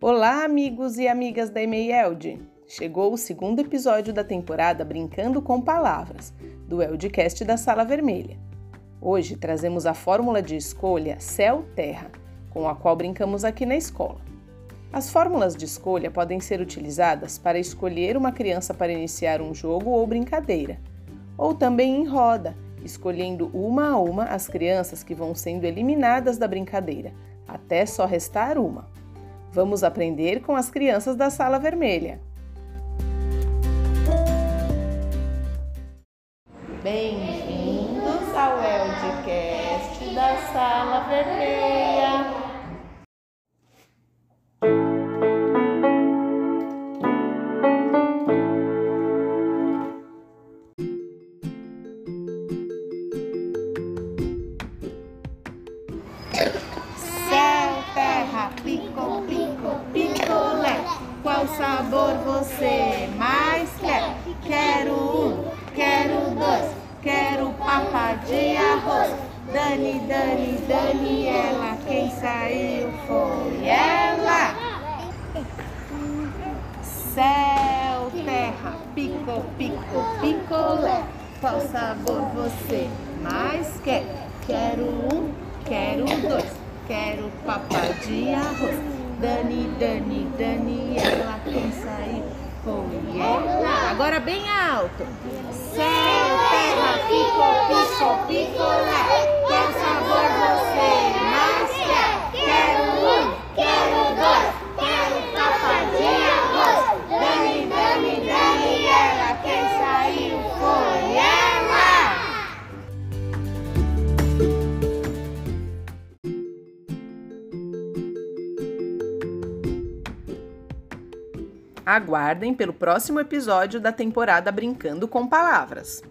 Olá, amigos e amigas da EMEIELD! Chegou o segundo episódio da temporada Brincando com Palavras, do Eldcast da Sala Vermelha. Hoje trazemos a fórmula de escolha Céu-Terra, com a qual brincamos aqui na escola. As fórmulas de escolha podem ser utilizadas para escolher uma criança para iniciar um jogo ou brincadeira, ou também em roda, escolhendo uma a uma as crianças que vão sendo eliminadas da brincadeira, até só restar uma. Vamos aprender com as crianças da sala vermelha. Bem-vindos ao Eldcast da sala vermelha. Céu, terra, pico, pico, picolé. Qual sabor você mais quer? Quero um, quero dois, quero papa de arroz. Dani, Dani, Daniela, quem saiu foi ela. Céu, terra, pico, pico, picolé. Qual sabor você mais quer? Quero um, quero dois, quero papa de arroz. Dani, Dani, Daniela, quem saiu foi ela. Agora bem alto. Céu, Aguardem pelo próximo episódio da temporada Brincando com Palavras.